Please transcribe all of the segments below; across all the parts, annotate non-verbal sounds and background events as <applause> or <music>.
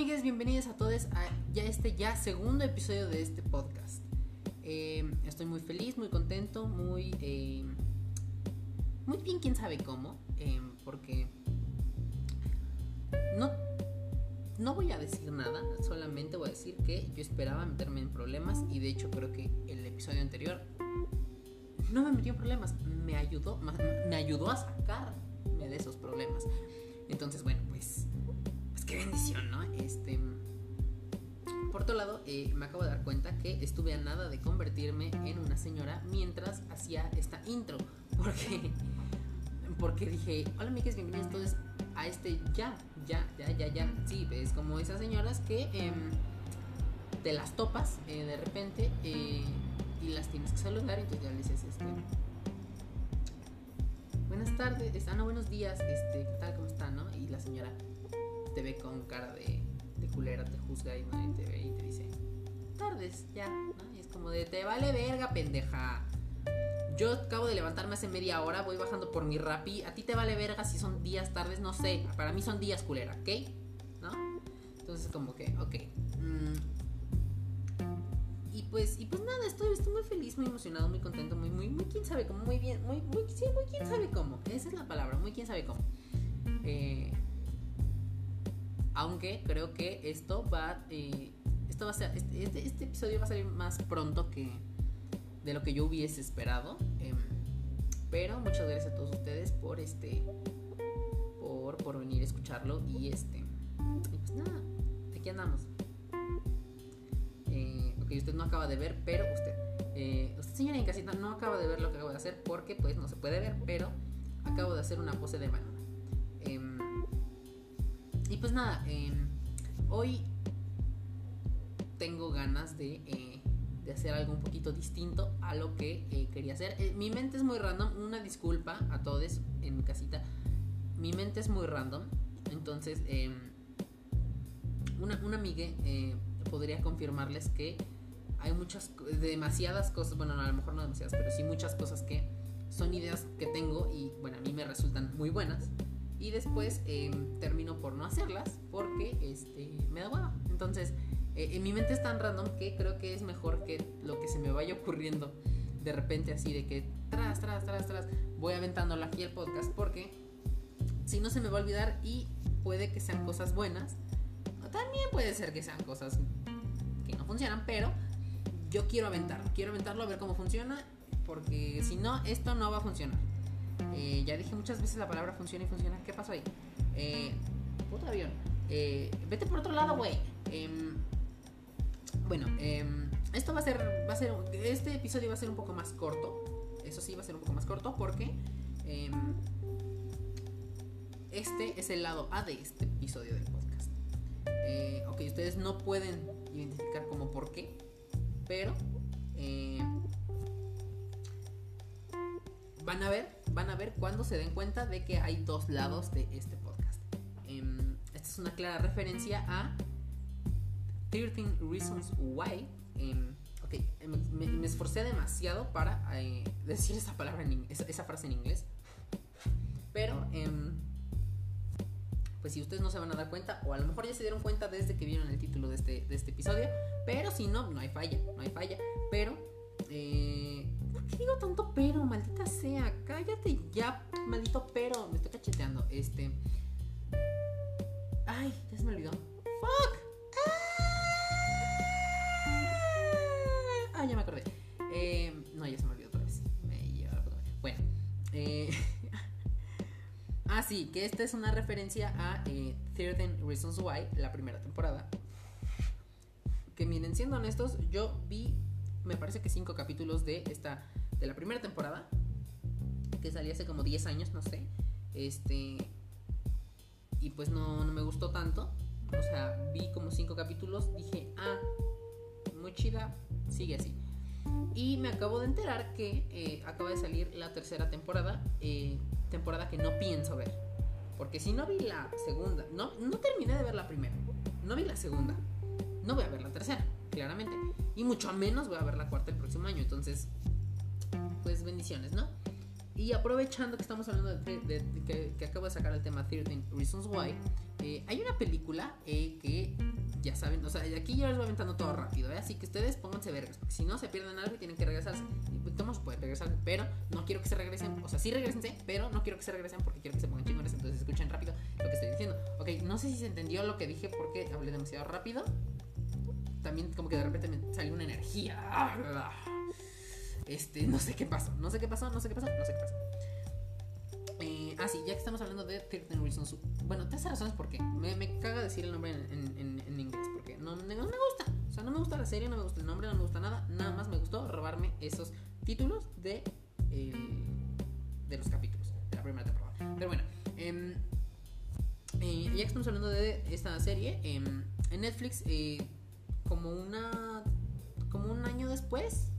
amigues, bienvenidos a todos a ya este ya segundo episodio de este podcast. Eh, estoy muy feliz, muy contento, muy eh, muy bien, quién sabe cómo, eh, porque no no voy a decir nada, solamente voy a decir que yo esperaba meterme en problemas y de hecho creo que el episodio anterior no me metió en problemas, me ayudó, me ayudó a sacarme de esos problemas. Entonces, bueno, qué bendición, ¿no? Este. Por otro lado, eh, me acabo de dar cuenta que estuve a nada de convertirme en una señora mientras hacía esta intro. Porque. Porque dije, hola amigues, bienvenidos todos a este ya, ya, ya, ya, ya. Sí, es como esas señoras que em, te las topas eh, de repente eh, y las tienes que saludar y entonces ya le dices, este. Buenas tardes, ah, no, buenos días, este, ¿qué tal? ¿Cómo está, no? Y la señora, te ve con cara de, de culera, te juzga y nadie te ve y te dice, tardes, ya, ¿no? Y es como de, te vale verga, pendeja. Yo acabo de levantarme hace media hora, voy bajando por mi rapi. A ti te vale verga si son días, tardes, no sé. Para mí son días culera, ¿ok? ¿No? Entonces como que, ok. Mm. Y pues, y pues nada, estoy, estoy muy feliz, muy emocionado, muy contento, muy, muy, muy quién sabe cómo, muy bien, muy, muy, sí, muy quién sabe cómo. Esa es la palabra, muy quién sabe cómo. Eh, aunque creo que esto va. Eh, esto va a ser. Este, este, este, episodio va a salir más pronto que. De lo que yo hubiese esperado. Em, pero muchas gracias a todos ustedes por este. Por, por venir a escucharlo. Y este. Y pues nada. Aquí andamos. Eh, ok, usted no acaba de ver, pero usted. Eh, usted, señora en casita, no acaba de ver lo que acabo de hacer porque pues no se puede ver, pero acabo de hacer una pose de mano. Pues nada, em, hoy tengo ganas de, eh, de, hacer algo un poquito distinto a lo que eh, quería hacer. Eh, mi mente es muy random, una disculpa a todos en casita. Mi mente es muy random, entonces em, una, una amiga podría confirmarles que hay muchas, demasiadas cosas, bueno, a lo mejor no demasiadas, pero sí muchas cosas que son ideas que tengo y bueno, a mí me resultan muy buenas y después em, termino por no hacerlas porque este, me da hueva. Entonces, eh, en mi mente es tan random que creo que es mejor que lo que se me vaya ocurriendo de repente así de que tras, tras, tras, tras, voy aventándolo aquí el podcast porque si no se me va a olvidar y puede que sean cosas buenas. También puede ser que sean cosas que no funcionan, pero yo quiero aventarlo, quiero aventarlo a ver cómo funciona porque si no, esto no va a funcionar. Eh, ya dije muchas veces la palabra funciona y funciona. ¿Qué pasó ahí? Eh, puto avión. Eh, vete por otro lado, güey. Em, bueno, em, esto va a ser, va a ser, este episodio va a ser un poco más corto. Eso sí, va a ser un poco más corto porque em, este es el lado A de este episodio del podcast. ok, ustedes no pueden identificar como por qué, pero van a ver van a ver cuando se den cuenta de que hay dos lados de este podcast. Em, esta es una clara referencia a 13 Reasons Why. Em, ok, em, me, esforcé demasiado para eh, decir esa palabra, en, esa, frase en inglés. Pero, pues si ustedes no se van a dar cuenta, o a lo mejor ya se dieron cuenta desde que vieron el título de este, de este episodio, pero si no, no hay falla, no hay falla. Pero, eh, digo tanto pero? Maldita sea. Cállate ya, maldito pero. Me estoy cacheteando. Este. Ay, ya se me olvidó. ¡Fuck! Ah, ya me acordé. Eh, no, ya se me olvidó otra vez. Me lleva Bueno. Eh, <laughs> ah, sí, que esta es una referencia a eh, 13 Reasons Why, la primera temporada. Que miren, siendo honestos, yo vi, me parece que cinco capítulos de esta de la primera temporada, que salía hace como 10 años, no sé. Este. Y pues no, no me gustó tanto. O sea, vi como 5 capítulos, dije, ah, muy chida, sigue así. Y me acabo de enterar que eh, acaba de salir la tercera temporada, eh, temporada que no pienso ver. Porque si no vi la segunda, no, no terminé de ver la primera, no vi la segunda, no voy a ver la tercera, claramente. Y mucho menos voy a ver la cuarta el próximo año. Entonces, pues bendiciones, ¿no? y aprovechando que estamos hablando de, que, acabo de sacar el tema 13 Reasons Why, eh, hay una película eh, que ya saben, o sea, aquí yo les voy aventando todo rápido, ¿eh? así que ustedes pónganse vergas, porque si no se pierden algo y tienen que regresarse. Y Tomás puede regresar, pero no quiero que se regresen, o sea, sí regresense, pero no quiero que se regresen porque quiero que se pongan chingones, entonces escuchen rápido lo que estoy diciendo. Ok, no sé si se entendió lo que dije porque hablé demasiado rápido. También como que de repente me salió una energía. Este, no sé qué pasó, no sé qué pasó, no sé qué pasó, no sé qué pasó. Eh, ah, sí, ya que estamos hablando de 13 Reasons. Bueno, 13 razones por qué. Me, me caga decir el nombre en, inglés porque no, no, me gusta. O sea, no me gusta la serie, no me gusta el nombre, no me gusta nada. Nada más me gustó robarme esos títulos de, eh, de los capítulos de la primera temporada. Pero bueno, eh, eh, ya que estamos hablando de esta serie, em, en Netflix, eh, como una. como un año después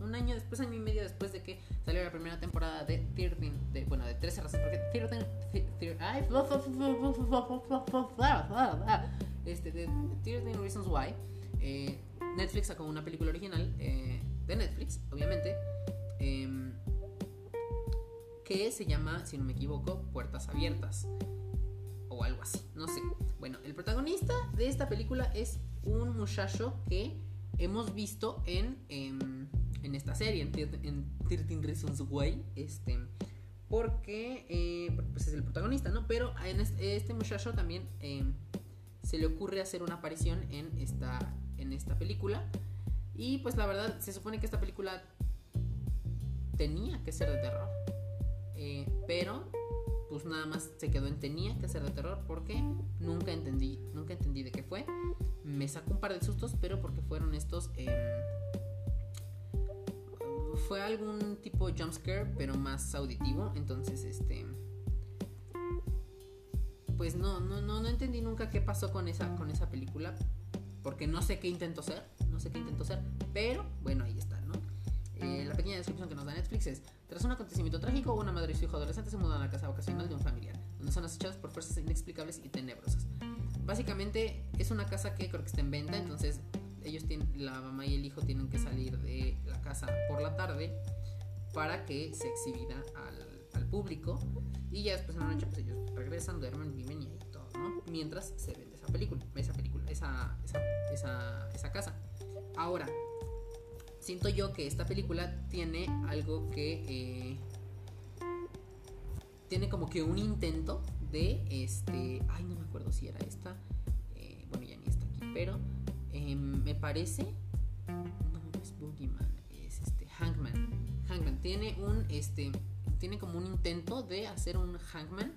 un año después, año y medio después de que salió la primera temporada de 13, de, bueno, de 13 razones, porque 13, este, de 13 Reasons Why, eh, Netflix sacó una película original eh, de Netflix, obviamente, eh, que se llama, si no me equivoco, Puertas Abiertas, o algo así, no sé. Bueno, el protagonista de esta película es un muchacho que hemos visto en... Em, en esta serie, en, 13 Reasons Why, este, porque eh, pues es el protagonista, ¿no? Pero en este, muchacho también eh, se le ocurre hacer una aparición en esta, en esta película. Y pues la verdad, se supone que esta película tenía que ser de terror. Eh, pero pues nada más se quedó en tenía que ser de terror porque nunca entendí, nunca entendí de qué fue. Me sacó un par de sustos, pero porque fueron estos em, fue algún tipo jumpscare, pero más auditivo. Entonces, este. Pues no, no, no, no entendí nunca qué pasó con esa, con esa película. Porque no sé qué intentó ser. No sé qué intentó ser. Pero bueno, ahí está, ¿no? Eh, la pequeña descripción que nos da Netflix es: Tras un acontecimiento trágico, una madre y su hijo adolescente se mudan a la casa vacacional de un familiar, donde son acechados por fuerzas inexplicables y tenebrosas. Básicamente es una casa que creo que está en venta, entonces ellos tienen, la mamá y el hijo tienen que salir de la casa por la tarde para que se exhibida al, público y ya después en la noche pues ellos regresan, duermen, viven y ahí todo, ¿no? Mientras se vende esa película, esa película, esa, esa, esa, esa casa. Ahora, siento yo que esta película tiene algo que... Eh, tiene como que un intento de este... Ay, no me acuerdo si era esta. Eh, bueno, ya ni está aquí, pero Em, me parece. No, es Boogeyman, es este Hangman. Hangman tiene un este tiene como un intento de hacer un Hangman.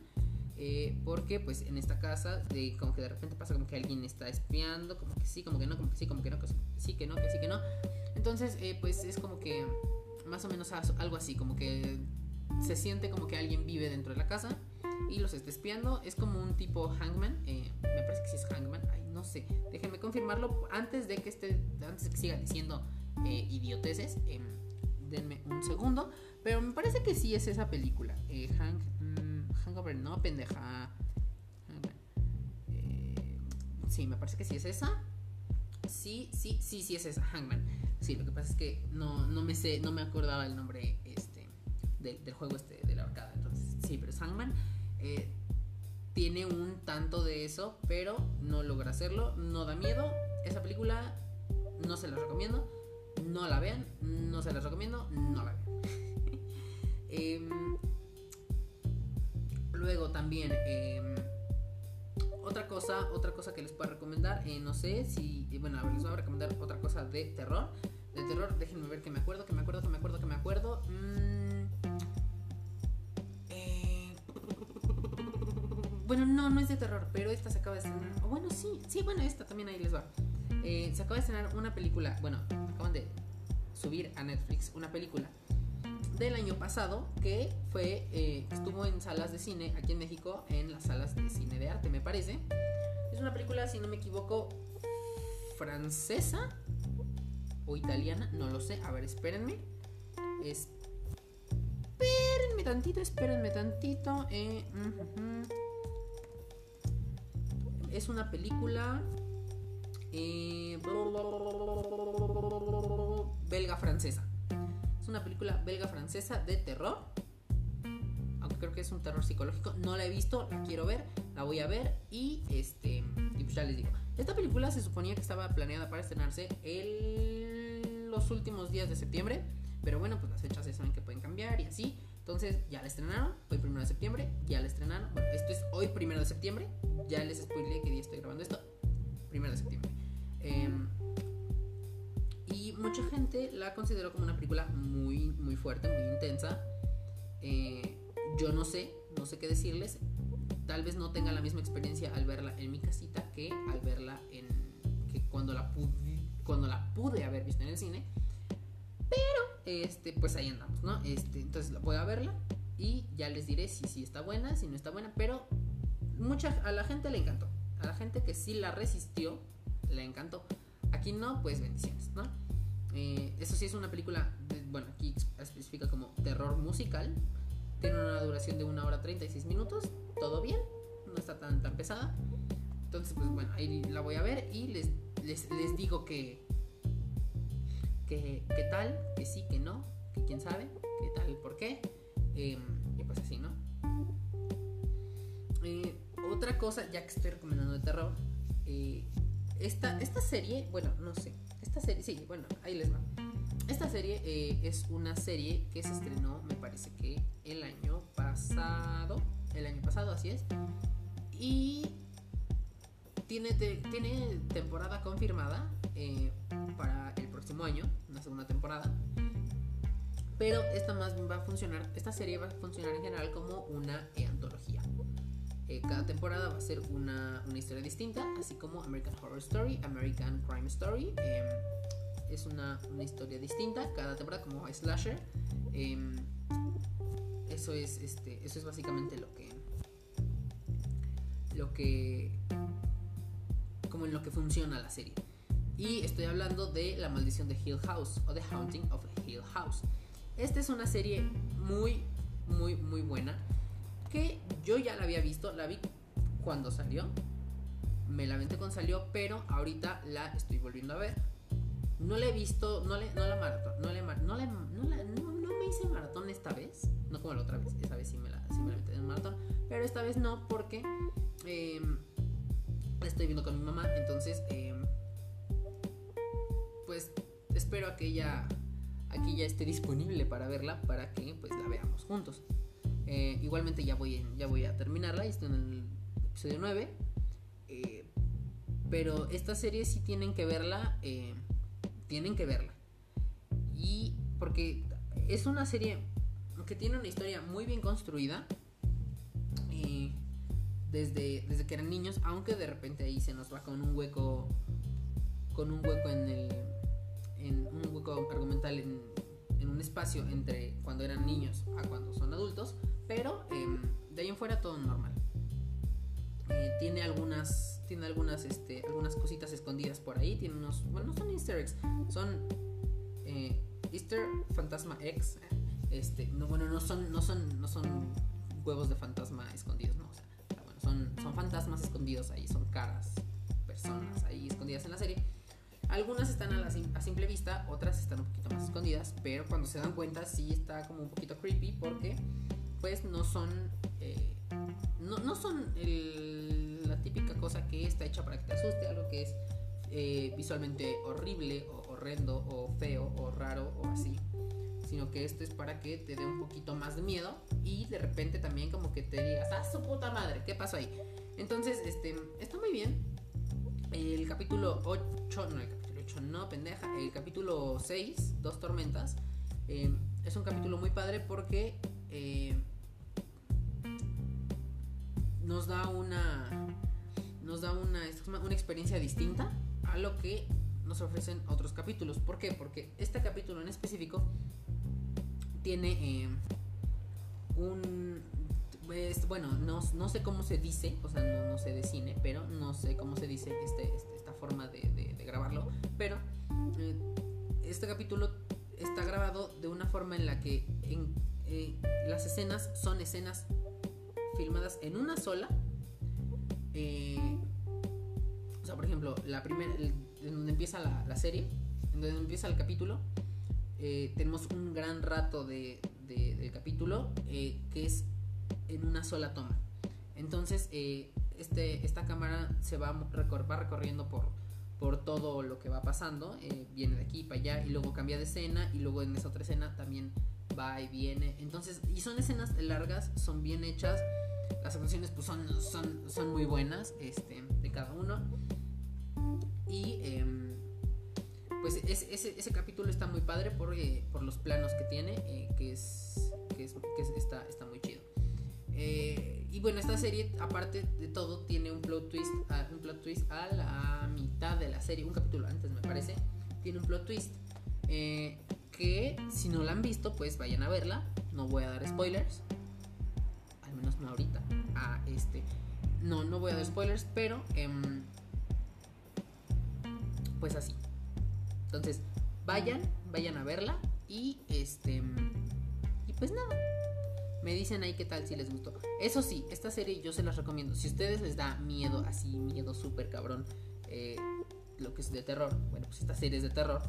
Eh, porque pues en esta casa de como que de repente pasa como que alguien está espiando, como que sí, como que no, como que sí, como que no, que sí, que no, que sí, que no. Entonces eh, pues es como que más o menos algo así, como que se siente como que alguien vive dentro de la casa y los está espiando. Es como un tipo hangman. Eh, me parece que sí es hangman. Ay, no sé. Déjenme confirmarlo antes de que esté, antes de que siga diciendo eh, idioteces. Em, denme un segundo. Pero me parece que sí es esa película. Eh, hang, mm, hangover, no, pendeja. sí, me parece que sí es esa. Sí, sí, sí, sí es esa, Hangman. Sí, lo que pasa es que no, no me sé, no me acordaba el nombre este, del, del juego este de la arcada. Entonces, sí, pero es Hangman. Eh, tiene un tanto de eso, pero no logra hacerlo, no da miedo. Esa película no se la recomiendo, no la vean, no se la recomiendo, no la vean. <laughs> Em, luego también em, otra cosa, otra cosa que les puedo recomendar, eh, no sé si, bueno, a ver, les voy a recomendar otra cosa de terror. De terror, déjenme ver que me acuerdo, que me acuerdo, que me acuerdo, que me acuerdo. Mm, Bueno, no, no es de terror, pero esta se acaba de estrenar. O bueno, sí, sí, bueno, esta también ahí les va. Eh, se acaba de estrenar una película, bueno, acaban de subir a Netflix una película del año pasado que fue, eh, estuvo en salas de cine aquí en México, en las salas de cine de arte, me parece. Es una película, si no me equivoco, francesa o italiana, no lo sé. A ver, espérenme. Espérenme tantito, espérenme tantito. Eh, es una película eh, belga francesa. Es una película belga francesa de terror. creo que es un terror psicológico. No la he visto, la quiero ver, la voy a ver y este y pues ya les digo. Esta película se suponía que estaba planeada para estrenarse el, los últimos días de septiembre, pero bueno, pues las fechas se saben que pueden cambiar y así. Entonces ya la estrenaron, hoy primero de septiembre, ya la estrenaron. Bueno, esto es hoy primero de septiembre, ya les spoilé qué día estoy grabando esto, primero de septiembre. Em, y mucha gente la consideró como una película muy, muy fuerte, muy intensa. Eh, yo no sé, no sé qué decirles. Tal vez no tenga la misma experiencia al verla en mi casita que al verla en que cuando la pude, cuando la pude haber visto en el cine. Este, pues ahí andamos, ¿no? Este, entonces voy a verla y ya les diré si sí está buena, si no está buena, pero mucha a la gente le encantó. A la gente que sí la resistió, le encantó. Aquí no, pues bendiciones, ¿no? Eh, eso sí es una película, bueno, aquí especifica como terror musical. Tiene una duración de 1 hora 36 minutos. Todo bien, no está tan, tan pesada. Entonces, pues bueno, ahí la voy a ver y les, les, digo que, que, que, tal, que sí, que no, que quién sabe, que tal, por qué. Em, y pues así, ¿no? Eh, otra cosa, ya que estoy recomendando de terror, eh, esta, esta serie, bueno, no sé, esta serie, sí, bueno, ahí les va. Esta serie eh, es una serie que se estrenó, me parece que el año pasado. El año pasado, así es. Y tiene, tiene temporada confirmada para el próximo año, temporada. Pero esta más va a funcionar, esta serie va a funcionar en general como una antología. Eh, cada temporada va a ser una, una, historia distinta, así como American Horror Story, American Crime Story. Em, es una, una, historia distinta cada temporada como slasher. Em, eso es este, eso es básicamente lo que lo que como en lo que funciona la serie. Y estoy hablando de La maldición de Hill House o The Haunting of Hill House. Esta es una serie muy muy muy buena que yo ya la había visto, la vi cuando salió, me la aventé cuando salió, pero ahorita la estoy volviendo a ver. No la he visto, no, le, no la maratón, no, le, no, le, no, no, me hice maratón esta vez, no como la otra vez, esta vez sí me la, sí me la metí en maratón, pero esta vez no porque la estoy viendo con mi mamá, entonces eh, pues espero que ella aquí ya esté disponible para verla para que pues la veamos juntos. Eh, igualmente ya voy, ya voy a terminarla, estoy en el episodio 9. Eh, pero esta serie sí tienen que verla. Eh, tienen que verla. Y porque es una serie que tiene una historia muy bien construida. desde, desde que eran niños, aunque de repente ahí se nos va con un hueco. Con un hueco en el. Argumental en, un espacio entre cuando eran niños a cuando son adultos. Pero em, de ahí en fuera todo normal. Eh, tiene algunas, tiene algunas, este, algunas cositas escondidas por ahí. Tiene unos, bueno, no son Easter eggs, son eh, Easter Fantasma X. Este, no, bueno, no son, no son, no son huevos de fantasma escondidos, no, son, son fantasmas escondidos ahí, son caras, personas ahí escondidas en la serie. Algunas están a, la, a, simple vista, otras están un poquito más escondidas, pero cuando se dan cuenta sí está como un poquito creepy porque pues no son eh, no, son la típica cosa que está hecha para que te asuste, algo que es eh, visualmente horrible o horrendo o feo o raro o así, sino que esto es para que te dé un poquito más de miedo y de repente también como que te digas, ah, su puta madre, ¿qué pasó ahí? Entonces, este, está muy bien. El capítulo 8, no, el capítulo 8, no, pendeja, el capítulo 6, Dos Tormentas, eh, es un capítulo muy padre porque eh, nos da una nos da una, una experiencia distinta a lo que nos ofrecen otros capítulos. ¿Por qué? Porque este capítulo en específico tiene eh, un pues, bueno, no, no, sé cómo se dice, o sea, no, no, sé de cine, pero no sé cómo se dice este, este esta forma de, grabarlo, pero eh, este capítulo está grabado de una forma en la que en, eh, las escenas son escenas filmadas en una sola. Eh, o sea, por ejemplo, la primera, en donde empieza la, serie, en donde empieza el capítulo, tenemos un gran rato de, del capítulo que es en una sola toma. Entonces, eh, este, esta cámara se va, va recorriendo por, por todo lo que va pasando. Eh, viene de aquí para allá y luego cambia de escena y luego en esa otra escena también va y viene. Entonces, y son escenas largas, son bien hechas. Las actuaciones pues son, son, son muy buenas este, de cada uno. Y em, pues ese, ese, capítulo está muy padre por, eh, por los planos que tiene, que, es, que, es, que está, está. Eh, y bueno, esta serie, aparte de todo, tiene un plot twist, un plot twist a la mitad de la serie, un capítulo antes me parece, tiene un plot twist. que si no la han visto, pues vayan a verla. No voy a dar spoilers. Al menos no ahorita. A este. No, no voy a dar spoilers, pero em, pues así. Entonces, vayan, vayan a verla y este y pues nada. Me dicen ahí qué tal si les gustó. Eso sí, esta serie yo se las recomiendo. Si a ustedes les da miedo, así, miedo súper cabrón, eh, lo que es de terror, bueno, pues esta serie es de terror.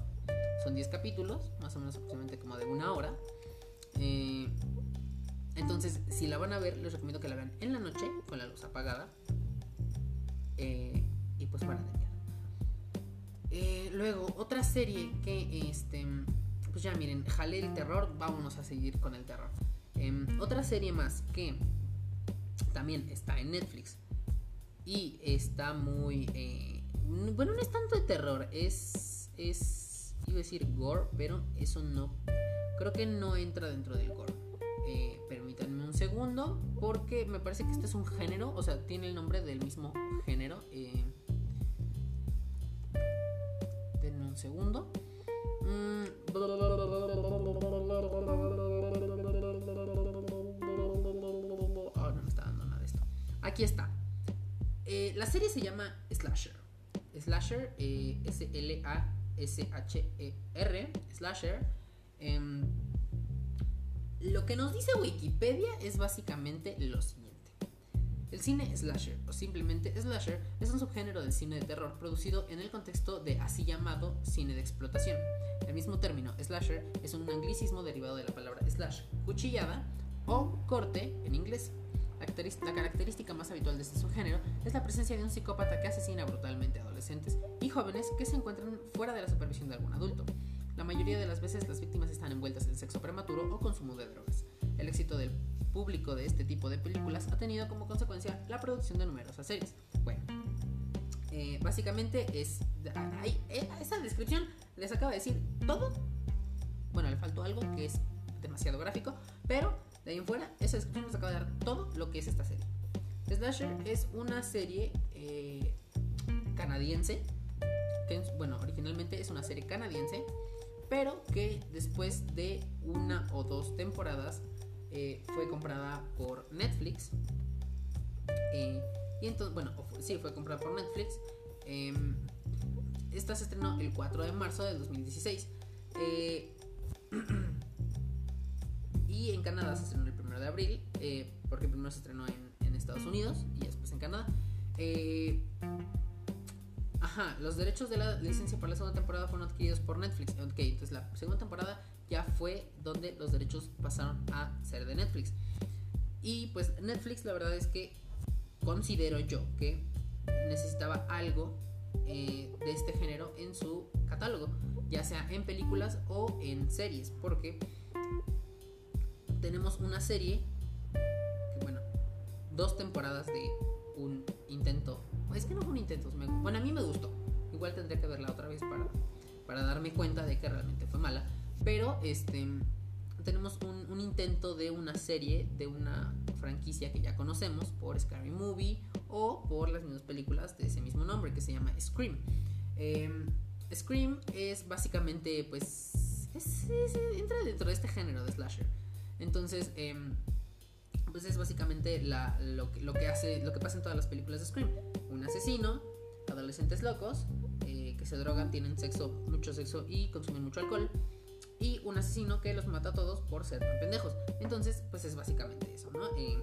Son 10 capítulos, más o menos aproximadamente como de una hora. Eh, entonces, si la van a ver, les recomiendo que la vean en la noche, con la luz apagada. Eh, y pues para de eh, luego, otra serie que, este, pues ya miren, jale el terror, vámonos a seguir con el terror. Em, otra serie más que también está en Netflix y está muy, eh, bueno, no es tanto de terror, es, es, iba a decir gore, pero eso no, creo que no entra dentro del gore. Eh, permítanme un segundo, porque me parece que este es un género, o sea, tiene el nombre del mismo género. Eh, un segundo. Mm. Aquí está. Eh, la serie se llama Slasher. Slasher, eh, S-L-A-S-H-E-R. Slasher. Em, lo que nos dice Wikipedia es básicamente lo siguiente. El cine slasher, o simplemente slasher, es un subgénero del cine de terror producido en el contexto de así llamado cine de explotación. El mismo término, slasher, es un anglicismo derivado de la palabra slash, cuchillada o corte en inglés. La característica más habitual de este subgénero es la presencia de un psicópata que asesina brutalmente a adolescentes y jóvenes que se encuentran fuera de la supervisión de algún adulto. La mayoría de las veces las víctimas están envueltas en sexo prematuro o consumo de drogas. El éxito del público de este tipo de películas ha tenido como consecuencia la producción de numerosas series. Bueno, eh, básicamente es... Eh, esa descripción les acaba de decir todo. Bueno, le faltó algo que es demasiado gráfico, pero de ahí en fuera, esa descripción les acaba de dar todo lo que es esta serie. Slasher es una serie eh, canadiense, bueno, originalmente es una serie canadiense, pero que después de una o dos temporadas eh, fue comprada por Netflix. Eh, y entonces, bueno, sí, fue comprada por Netflix. Em, esta se estrenó el 4 de marzo de 2016. <clears throat> Eh, y en Canadá se estrenó el 1 de abril, porque primero se estrenó en, Estados Unidos y después en Canadá. ajá, los derechos de la licencia para la segunda temporada fueron adquiridos por Netflix. Ok, entonces la segunda temporada ya fue donde los derechos pasaron a ser de Netflix. Y pues Netflix la verdad es que considero yo que necesitaba algo eh, de este género en su catálogo, ya sea en películas o en series, porque tenemos una serie bueno, dos temporadas de un intento, es que no fue un intento, bueno a mí me gustó, igual tendría que verla otra vez para, para darme cuenta de que realmente fue mala pero este tenemos un, intento de una serie, de una franquicia que ya conocemos por Scary Movie o por las mismas películas de ese mismo nombre que se llama Scream. Em, Scream es básicamente, pues, entra dentro de este género de slasher. Entonces, em, pues es básicamente lo, que hace, lo que pasa en todas las películas de Scream. Un asesino, adolescentes locos eh, que se drogan, tienen sexo, mucho sexo y consumen mucho alcohol y un asesino que los mata a todos por ser tan pendejos. Entonces, pues es básicamente eso, ¿no? Eh,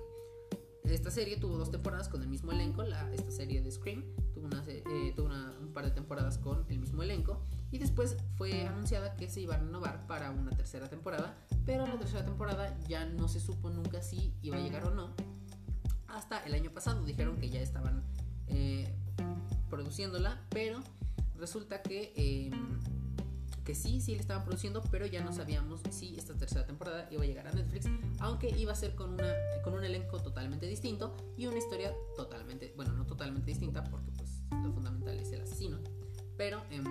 esta serie tuvo dos temporadas con el mismo elenco, la, esta serie de Scream tuvo, una, eh, tuvo un par de temporadas con el mismo elenco y después fue anunciada que se iba a renovar para una tercera temporada, pero la tercera temporada ya no se supo nunca si iba a llegar o no Hasta el año pasado dijeron que ya estaban eh, produciéndola, pero resulta que, em, que sí, sí le estaban produciendo, pero ya no sabíamos si esta tercera temporada iba a llegar a Netflix, aunque iba a ser con, una, con un elenco totalmente distinto y una historia totalmente, bueno, no totalmente distinta, porque pues lo fundamental es el asesino, pero eh,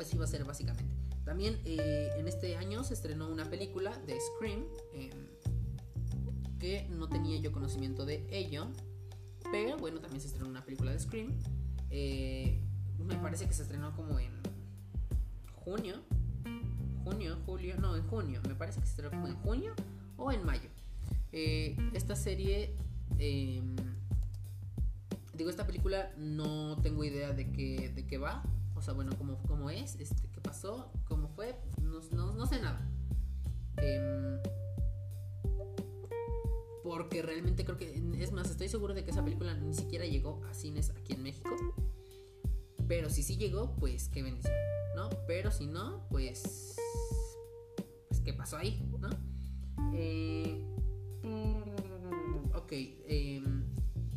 eso iba a ser básicamente. También eh, en este año se estrenó una película de Scream, em, que no tenía yo conocimiento de ello, pero bueno, también se estrenó una película de Scream. Eh, me parece que se estrenó como en junio. Junio, julio, no, en junio. Me parece que se estrenó como en junio o en mayo. Eh, esta serie, em, digo, esta película no tengo idea de qué, de qué va. O sea, bueno, cómo, cómo es, este, qué pasó, fue, no, no, no sé nada. Eh, porque realmente creo que, es más, estoy seguro de que esa película ni siquiera llegó a cines aquí en México. Pero si sí llegó, pues qué bendición, ¿no? Pero si no, pues... Pues qué pasó ahí, ¿no? Eh, ok, eh,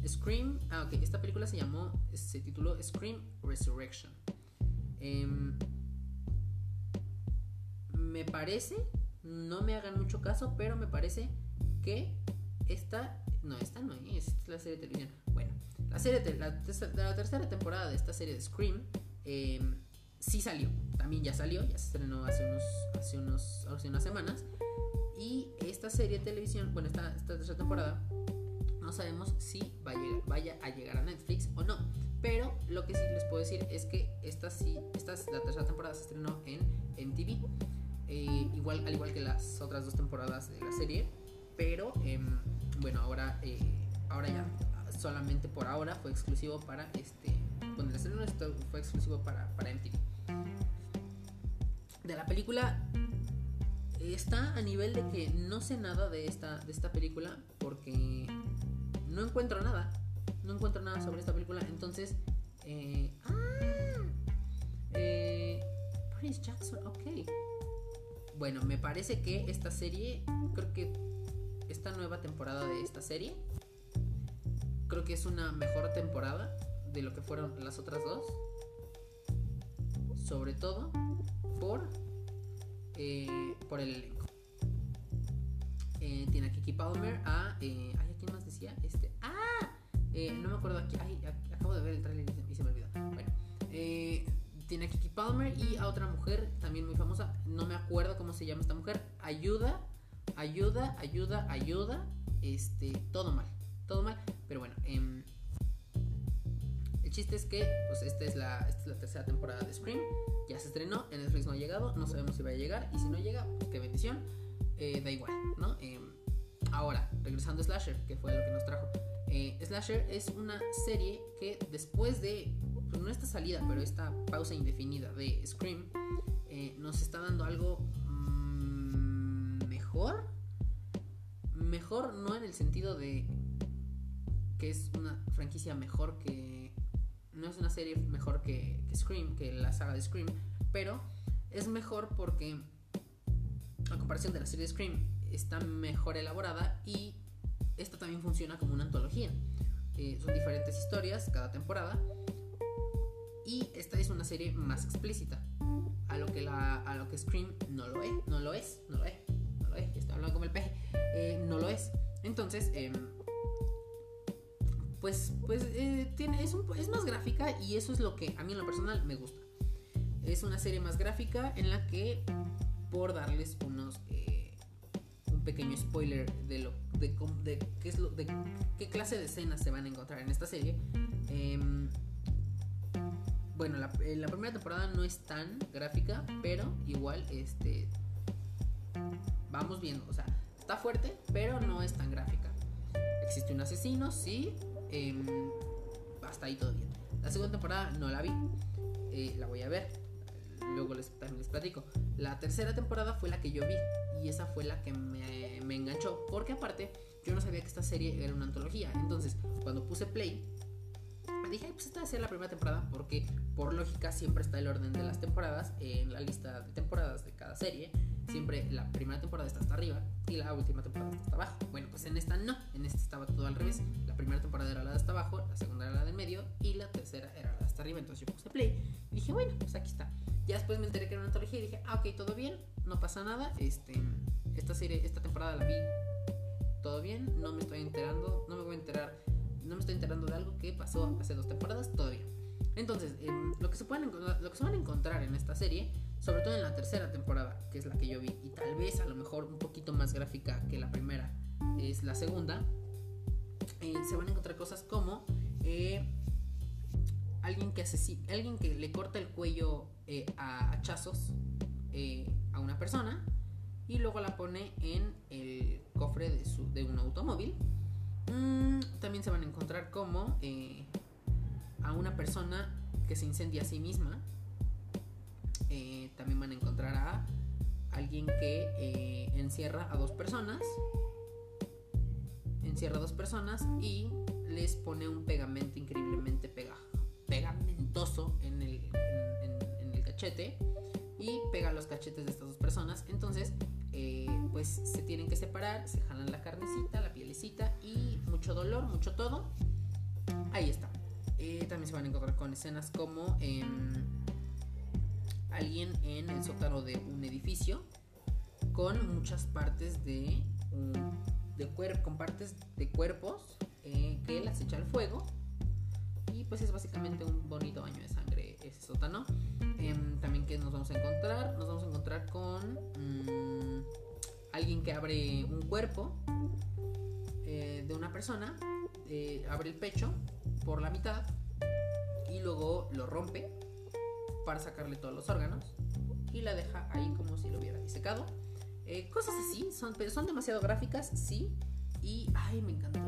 Scream... Ah, ok, esta película se llamó, se tituló Scream Resurrection. Eh, me parece, no me hagan mucho caso, pero me parece que esta, no, esta no es, esta es la serie de televisión. Bueno, la, serie de, la, la tercera temporada de esta serie de Scream eh, sí salió, también ya salió, ya se estrenó hace, unos, hace, unos, hace unas semanas. Y esta serie de televisión, bueno, esta, esta tercera temporada, no sabemos si vaya, vaya a llegar a Netflix o no. Pero lo que sí les puedo decir es que esta sí, esta la tercera temporada se estrenó en MTV. Eh, igual, al igual que las otras dos temporadas de la serie. Pero eh, bueno, ahora, eh, ahora ya solamente por ahora fue exclusivo para este. Bueno, el estreno fue exclusivo para, para MTV. De la película está a nivel de que no sé nada de esta, de esta película porque no encuentro nada. No encuentro nada sobre esta película. Entonces, eh, ah, eh, Jackson, ok. Bueno, me parece que esta serie, creo que esta nueva temporada de esta serie. Creo que es una mejor temporada de lo que fueron las otras dos. Sobre todo por, eh, por el elenco. Eh, tiene a Kiki Palmer, a... Eh, ay, ¿a quién más decía? Este, ¡Ah! Eh, no me acuerdo aquí, ay, acabo de ver el trailer y se me olvidó. Bueno, tiene a Kiki Palmer y a otra mujer también muy famosa. No me acuerdo cómo se llama esta mujer. Ayuda ayuda, ayuda, ayuda, este, todo mal, todo mal, pero bueno, eh, el chiste es que, pues esta es, la, esta es la tercera temporada de Scream, ya se estrenó, en Netflix no ha llegado, no sabemos si va a llegar, y si no llega, pues qué bendición, eh, da igual, ¿no? Eh, ahora, regresando a Slasher, que fue lo que nos trajo. Eh, Slasher es una serie que después de, no esta salida, pero esta pausa indefinida de Scream, nos está dando algo mejor. Mejor no en el sentido de que es una franquicia mejor que... No es una serie mejor que, Scream, que la saga de Scream, pero es mejor porque a comparación de la serie de Scream está mejor elaborada y esta también funciona como una antología. Eh, son diferentes historias cada temporada y esta es una serie más explícita a lo que la a lo que Scream no lo es no lo es no lo es está hablando como el peje, eh, no lo es. Entonces, em, pues, pues eh, es, es más gráfica y eso es lo que a mí en lo personal me gusta. Es una serie más gráfica en la que, por darles unos, eh, un pequeño spoiler de lo de, de, qué es lo, de qué clase de escenas se van a encontrar en esta serie. Em, bueno, la, la, primera temporada no es tan gráfica, pero igual este vamos viendo, o sea, está fuerte, pero no es tan gráfica. Existe un asesino, sí, eh, hasta ahí todo bien. La segunda temporada no la vi, eh, la voy a ver, luego les, también les platico. La tercera temporada fue la que yo vi y esa fue la que me, me enganchó, porque aparte yo no sabía que esta serie era una antología. Entonces, cuando puse play, dije, pues esta va a ser la primera temporada, porque por lógica siempre está el orden de las temporadas en la lista de temporadas de cada serie. siempre la primera temporada está hasta arriba y la última temporada está hasta abajo. Bueno, pues en esta no, en esta estaba todo al revés. La primera temporada era la de hasta abajo, la segunda era la del medio y la tercera era la de hasta arriba. Entonces yo puse play y dije, bueno, pues aquí está. Ya después me enteré que era una antología y dije, ah, ok, todo bien, no pasa nada. Este, esta serie, esta temporada la vi todo bien, no me estoy enterando, no me voy a enterar, no me estoy enterando de algo que pasó hace dos temporadas, bien. Entonces, em, lo, que se pueden, lo que se van a encontrar en esta serie sobre todo en la tercera temporada, que es la que yo vi, y tal vez a lo mejor un poquito más gráfica que la primera, es la segunda, eh, se van a encontrar cosas como eh, alguien, que alguien que le corta el cuello eh, a hachazos a una persona y luego la pone en el cofre de, su, de un automóvil. Mm, también se van a encontrar como a una persona que se incendia a sí misma eh, también van a encontrar a alguien que eh, encierra a dos personas. Encierra a dos personas y les pone un pegamento increíblemente pegamentoso en el, en, el cachete y pega los cachetes de estas dos personas. Entonces, eh, pues se tienen que separar, se jalan la carnecita, la pielecita y mucho dolor, mucho todo. Ahí está. también se van a encontrar con escenas como alguien en el sótano de un edificio con muchas partes de, de partes de cuerpos eh, que las echa al fuego y pues es básicamente un bonito baño de sangre ese sótano. Em, también que nos vamos a encontrar, nos vamos a encontrar con mm, alguien que abre un cuerpo eh, de una persona, eh, abre el pecho por la mitad y luego lo rompe para sacarle todos los órganos y la deja ahí como si lo hubiera disecado. Eh, cosas así, son, son demasiado gráficas, sí. Y, ay, me encantó.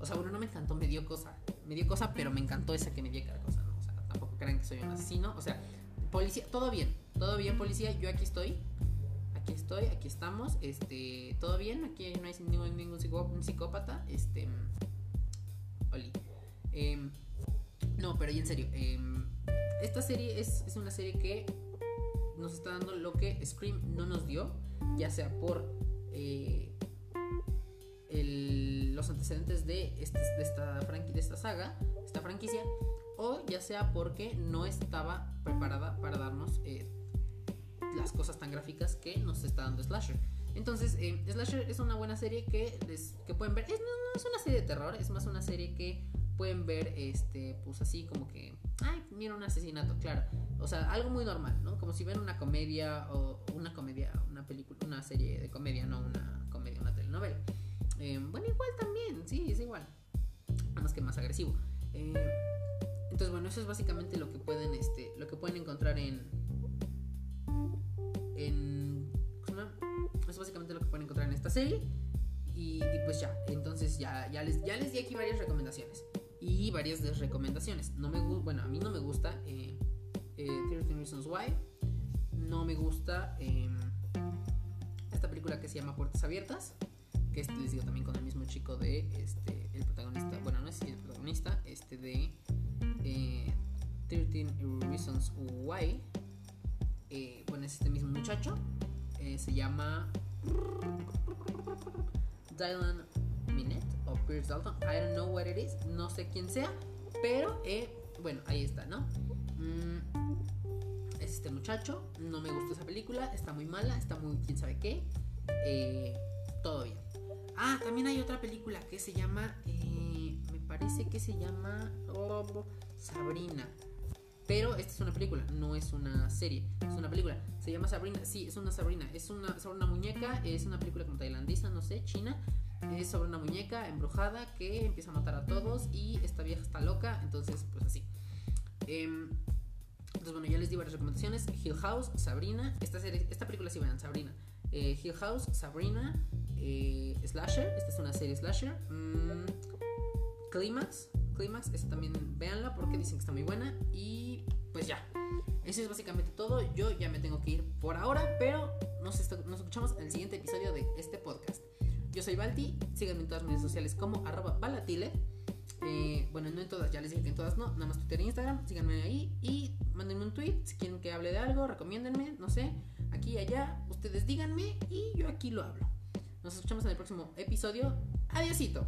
O sea, bueno, no me encantó, me dio cosa. Me dio cosa, pero me encantó esa que me dio cada cosa, ¿no? O sea, tampoco crean que soy un asesino. O sea, policía, todo bien. Todo bien, policía. Yo aquí estoy. Aquí estoy, aquí estamos. Este, todo bien. Aquí no hay ningún, psicópata. Este. Oli. Em, no, pero en serio. Eh, esta serie es, una serie que nos está dando lo que Scream no nos dio, ya sea por eh, los antecedentes de, este, de, esta de esta saga, esta franquicia, o ya sea porque no estaba preparada para darnos eh, las cosas tan gráficas que nos está dando Slasher. Entonces, eh, Slasher es una buena serie que, que pueden ver. no, es una serie de terror, es más una serie que pueden ver, este, pues así como que, ay, mira un asesinato, claro. O sea, algo muy normal, ¿no? Como si ven una comedia o una comedia, una película, una serie de comedia, no una comedia, una telenovela. Eh, bueno, igual también, sí, es igual. Más que más agresivo. Eh, entonces, bueno, eso es básicamente lo que pueden, este, lo que pueden encontrar en, en, serie. Y, pues ya, entonces ya, ya, les, ya les di aquí varias recomendaciones y varias recomendaciones. No me bueno, a mí no me gusta eh, eh, 13 Reasons Why. No me gusta em, esta película que se llama Puertas Abiertas. Que les digo también con el mismo chico de este, el protagonista. Bueno, no es el protagonista, este de eh, 13 Reasons Why. Eh, bueno, es este mismo muchacho. Eh, se llama Dylan Minette o Pierce Dalton. I don't know what it is. No sé quién sea. Pero, eh, bueno, ahí está, ¿no? Mm, es este muchacho. No me gustó esa película. Está muy mala. Está muy quién sabe qué. Eh, todo bien. Ah, también hay otra película que se llama. Eh, me parece que se llama. Oh, Sabrina. Pero esta es una película, no es una serie. Es una película. Se llama Sabrina. Sí, es una Sabrina. Es una, sobre una muñeca. Es una película como tailandesa, no sé, china es sobre una muñeca embrujada que empieza a matar a todos y esta vieja está loca, entonces pues así. Em, entonces bueno, ya les di varias recomendaciones. Hill House, Sabrina, esta, serie, esta película sí vean, Sabrina. Eh, Hill House, Sabrina, eh, Slasher, esta es una serie Slasher. Mm, Climax, Climax, esta también véanla porque dicen que está muy buena. Y pues ya, eso es básicamente todo. Yo ya me tengo que ir por ahora, pero nos, escuchamos en el siguiente episodio de este podcast. Yo soy Balti, síganme en todas mis redes sociales como arroba balatile. Eh, bueno, no en todas, ya les dije que en todas no, nada más Twitter e Instagram, síganme ahí y mándenme un tweet si quieren que hable de algo, recomiéndenme, no sé, aquí y allá, Ustedes díganme y yo aquí lo hablo. Nos escuchamos en el próximo episodio. Adiósito.